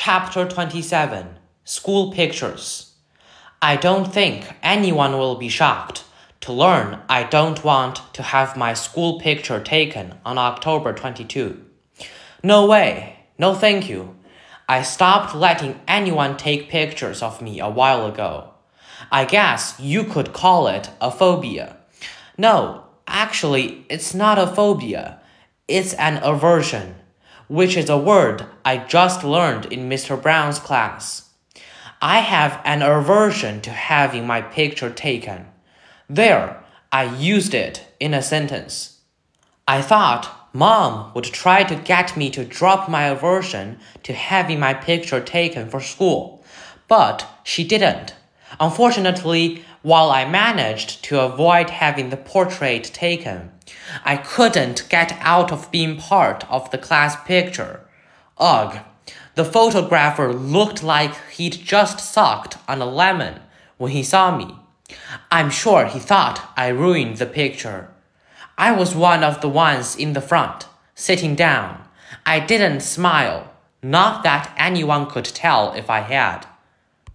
Chapter 27 School Pictures I don't think anyone will be shocked to learn I don't want to have my school picture taken on October 22. No way, no thank you. I stopped letting anyone take pictures of me a while ago. I guess you could call it a phobia. No, actually, it's not a phobia, it's an aversion which is a word I just learned in Mr. Browne's class. I have an aversion to having my picture taken. There, I used it in a sentence. I thought mom would try to get me to drop my aversion to having my picture taken for school, but she didn't. Unfortunately, while I managed to avoid having the portrait taken, I couldn't get out of being part of the class picture. Ugh, the photographer looked like he'd just sucked on a lemon when he saw me. I'm sure he thought I ruined the picture. I was one of the ones in the front, sitting down. I didn't smile, not that anyone could tell if I had.